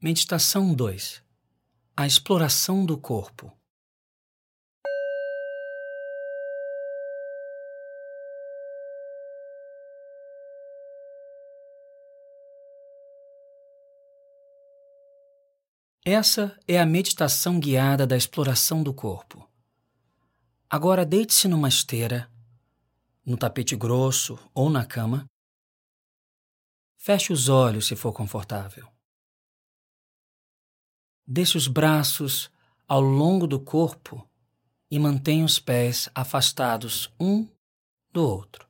Meditação 2 A exploração do corpo. Essa é a meditação guiada da exploração do corpo. Agora deite-se numa esteira, no tapete grosso ou na cama. Feche os olhos se for confortável. Deixe os braços ao longo do corpo e mantenha os pés afastados um do outro.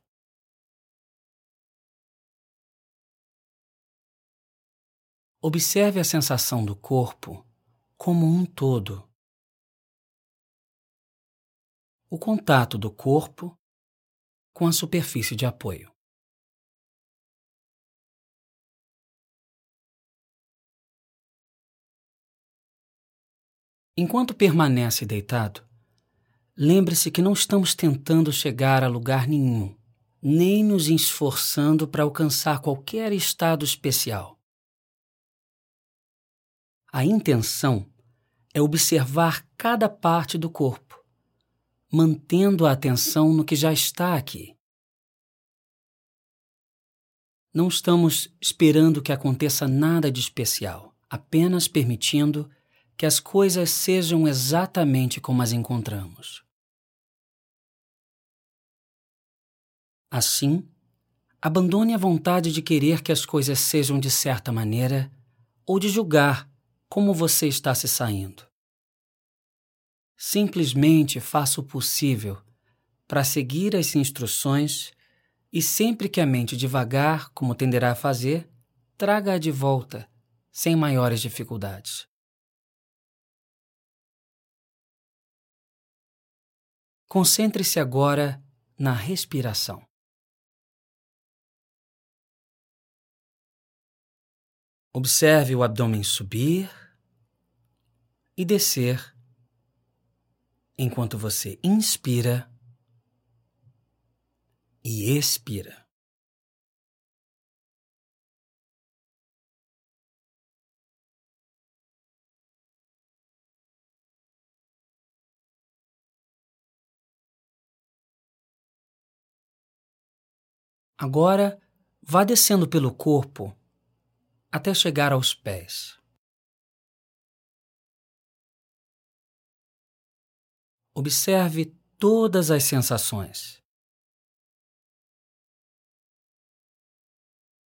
Observe a sensação do corpo como um todo. O contato do corpo com a superfície de apoio. Enquanto permanece deitado, lembre-se que não estamos tentando chegar a lugar nenhum, nem nos esforçando para alcançar qualquer estado especial. A intenção é observar cada parte do corpo, mantendo a atenção no que já está aqui. Não estamos esperando que aconteça nada de especial, apenas permitindo que as coisas sejam exatamente como as encontramos. Assim, abandone a vontade de querer que as coisas sejam de certa maneira ou de julgar como você está se saindo. Simplesmente faça o possível para seguir as instruções e sempre que a mente devagar, como tenderá a fazer, traga-a de volta, sem maiores dificuldades. Concentre-se agora na respiração. Observe o abdômen subir e descer enquanto você inspira e expira. Agora, vá descendo pelo corpo até chegar aos pés. Observe todas as sensações.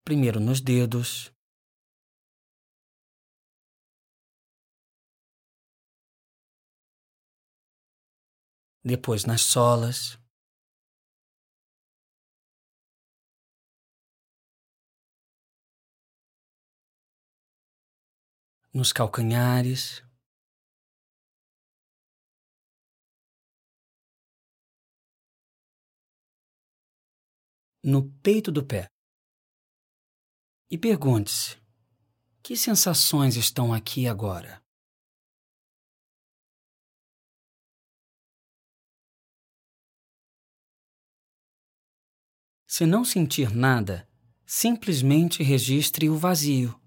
Primeiro nos dedos, depois nas solas. Nos calcanhares. No peito do pé. E pergunte-se: que sensações estão aqui agora? Se não sentir nada, simplesmente registre o vazio.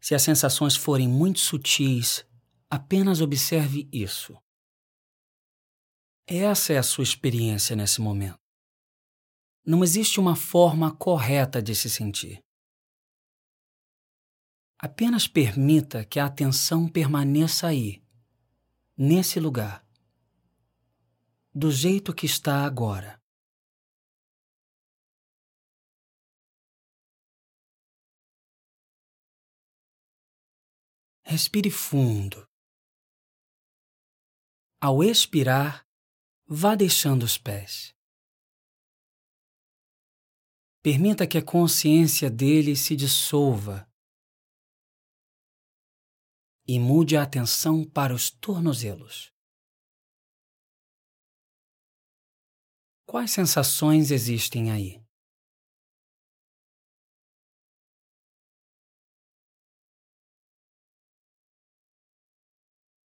Se as sensações forem muito sutis, apenas observe isso. Essa é a sua experiência nesse momento. Não existe uma forma correta de se sentir. Apenas permita que a atenção permaneça aí, nesse lugar, do jeito que está agora. Respire fundo. Ao expirar, vá deixando os pés. Permita que a consciência dele se dissolva e mude a atenção para os tornozelos. Quais sensações existem aí?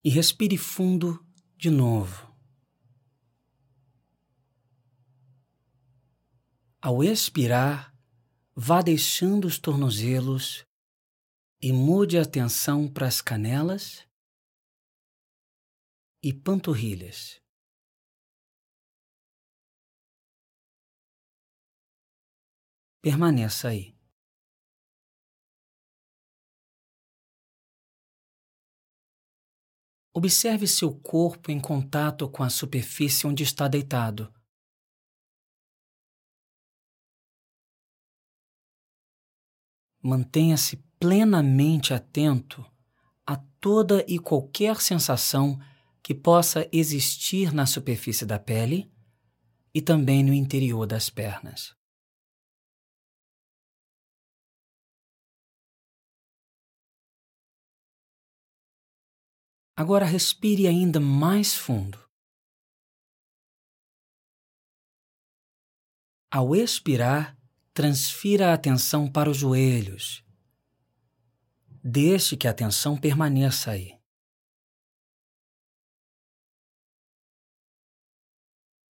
E respire fundo de novo. Ao expirar, vá deixando os tornozelos e mude a atenção para as canelas e panturrilhas. Permaneça aí. Observe seu corpo em contato com a superfície onde está deitado. Mantenha-se plenamente atento a toda e qualquer sensação que possa existir na superfície da pele e também no interior das pernas. Agora respire ainda mais fundo. Ao expirar, transfira a atenção para os joelhos. Deixe que a atenção permaneça aí.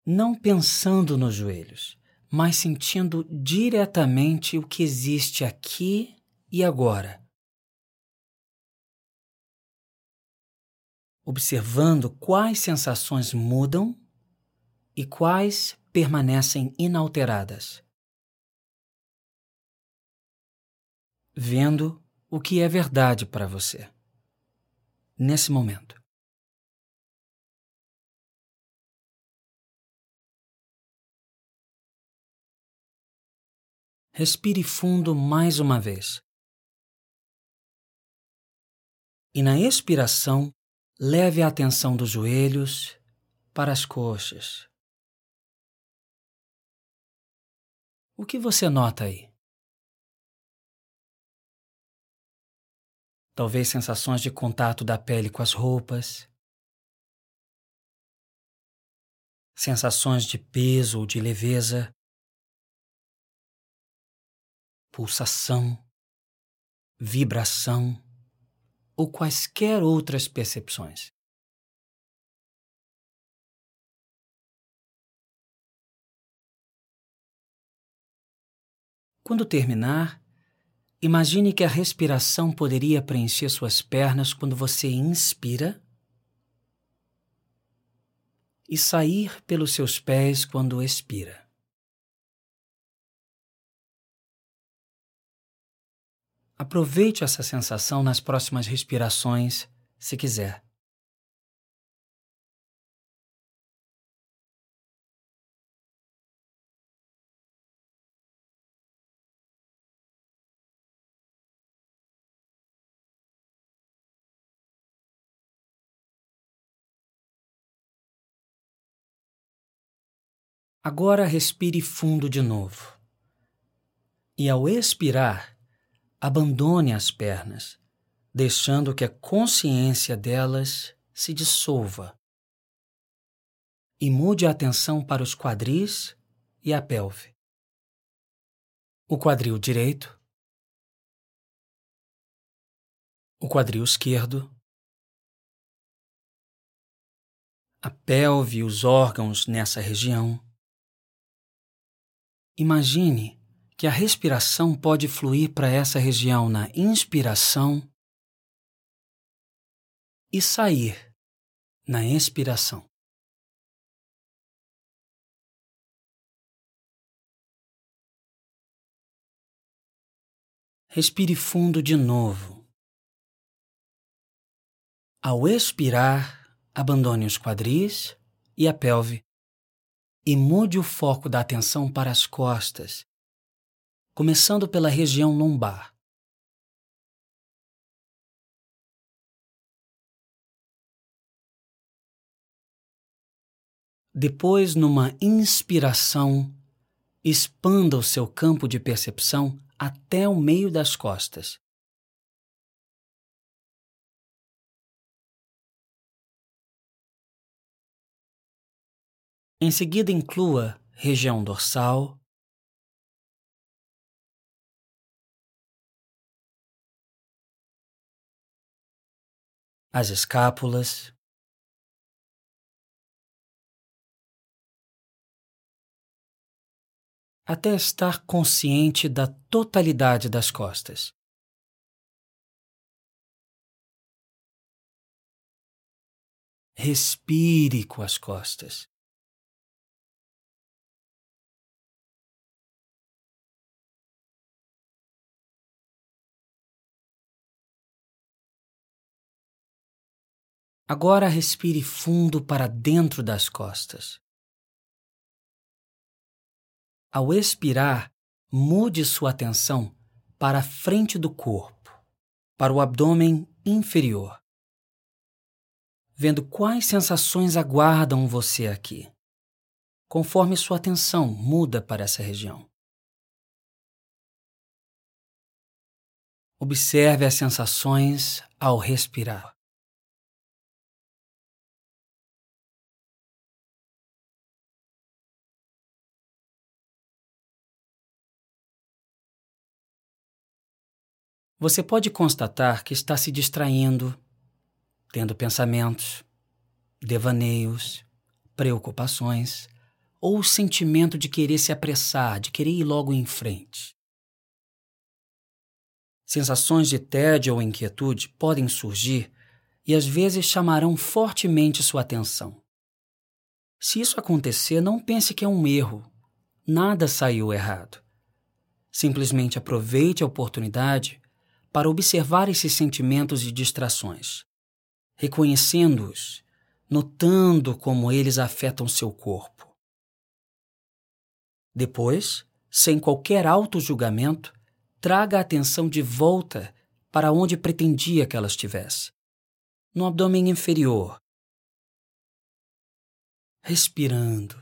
Não pensando nos joelhos, mas sentindo diretamente o que existe aqui e agora observando quais sensações mudam e quais permanecem inalteradas. Vendo o que é verdade para você nesse momento. Respire fundo mais uma vez. E na expiração, Leve a atenção dos joelhos para as coxas. O que você nota aí? Talvez sensações de contato da pele com as roupas, sensações de peso ou de leveza, pulsação, vibração ou quaisquer outras percepções. Quando terminar, imagine que a respiração poderia preencher suas pernas quando você inspira e sair pelos seus pés quando expira. Aproveite essa sensação nas próximas respirações, se quiser. Agora respire fundo de novo. E ao expirar, abandone as pernas, deixando que a consciência delas se dissolva. E mude a atenção para os quadris e a pelve. O quadril direito, o quadril esquerdo, a pelve e os órgãos nessa região. Imagine que a respiração pode fluir para essa região na inspiração e sair na expiração. Respire fundo de novo. Ao expirar, abandone os quadris e a pelve e mude o foco da atenção para as costas começando pela região lombar. Depois, numa inspiração, expanda o seu campo de percepção até o meio das costas. Em seguida, inclua região dorsal, as escápulas. Até estar consciente da totalidade das costas. Respire com as costas. Agora respire fundo para dentro das costas. Ao expirar, mude sua atenção para a frente do corpo, para o abdômen inferior, vendo quais sensações aguardam você aqui, conforme sua atenção muda para essa região. Observe as sensações ao respirar. Você pode constatar que está se distraindo, tendo pensamentos, devaneios, preocupações ou o sentimento de querer se apressar, de querer ir logo em frente. Sensações de tédio ou inquietude podem surgir e às vezes chamarão fortemente sua atenção. Se isso acontecer, não pense que é um erro. Nada saiu errado. Simplesmente aproveite a oportunidade para observar esses sentimentos e distrações, reconhecendo-os, notando como eles afetam seu corpo. Depois, sem qualquer auto-julgamento, traga a atenção de volta para onde pretendia que ela estivesse no abdômen inferior. Respirando.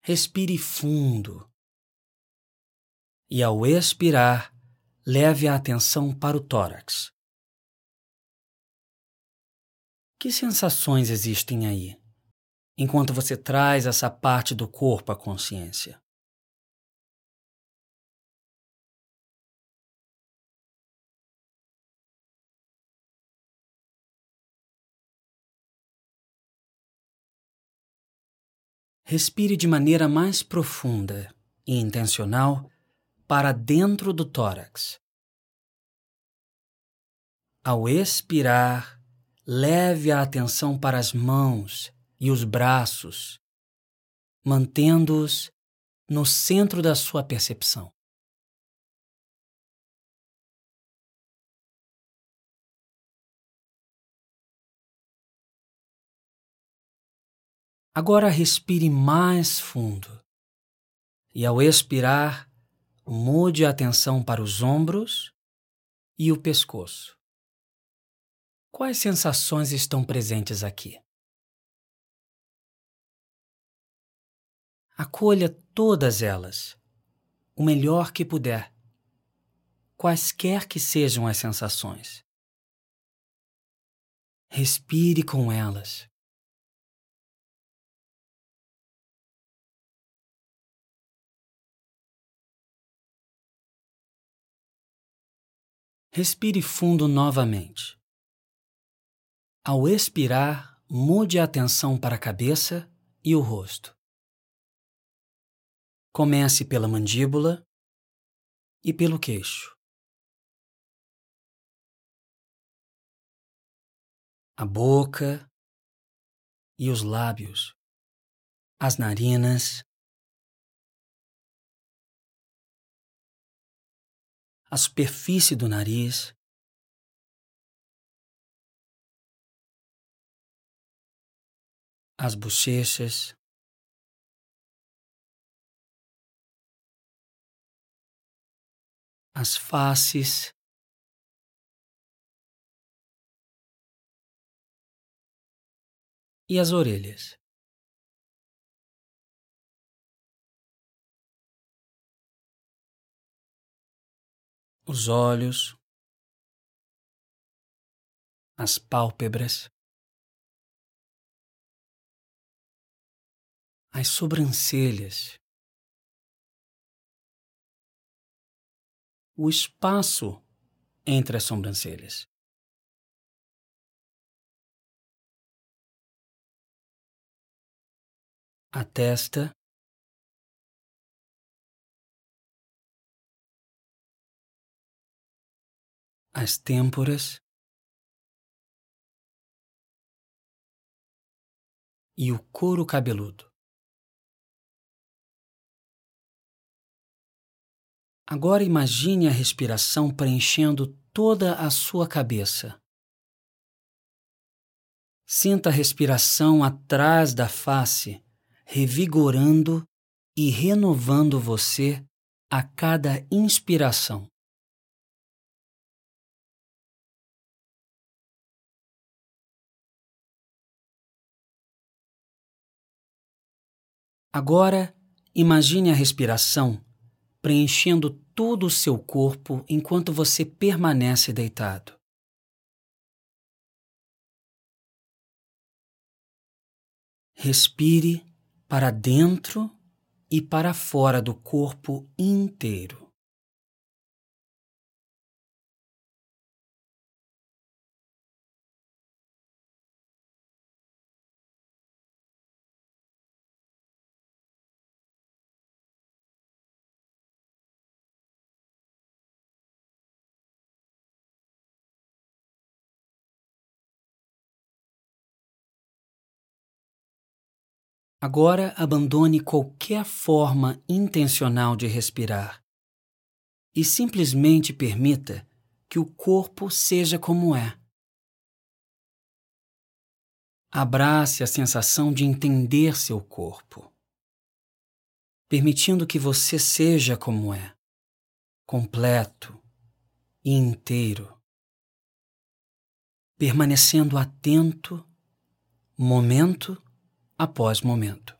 Respire fundo e, ao expirar, leve a atenção para o tórax. Que sensações existem aí, enquanto você traz essa parte do corpo à consciência? Respire de maneira mais profunda e intencional para dentro do tórax. Ao expirar, leve a atenção para as mãos e os braços, mantendo-os no centro da sua percepção. Agora respire mais fundo e, ao expirar, Mude a atenção para os ombros e o pescoço. Quais sensações estão presentes aqui? Acolha todas elas, o melhor que puder, quaisquer que sejam as sensações. Respire com elas. Respire fundo novamente. Ao expirar, mude a atenção para a cabeça e o rosto. Comece pela mandíbula e pelo queixo. A boca e os lábios, as narinas a superfície do nariz. As bochechas, as faces, e as orelhas. Os olhos, as pálpebras, as sobrancelhas, o espaço entre as sobrancelhas. A testa, As têmporas e o couro cabeludo. Agora imagine a respiração preenchendo toda a sua cabeça. Sinta a respiração atrás da face, revigorando e renovando você a cada inspiração. Agora, imagine a respiração preenchendo todo o seu corpo enquanto você permanece deitado. Respire para dentro e para fora do corpo inteiro. Agora abandone qualquer forma intencional de respirar e simplesmente permita que o corpo seja como é. Abrace a sensação de entender seu corpo, permitindo que você seja como é, completo e inteiro, permanecendo atento momento após momento.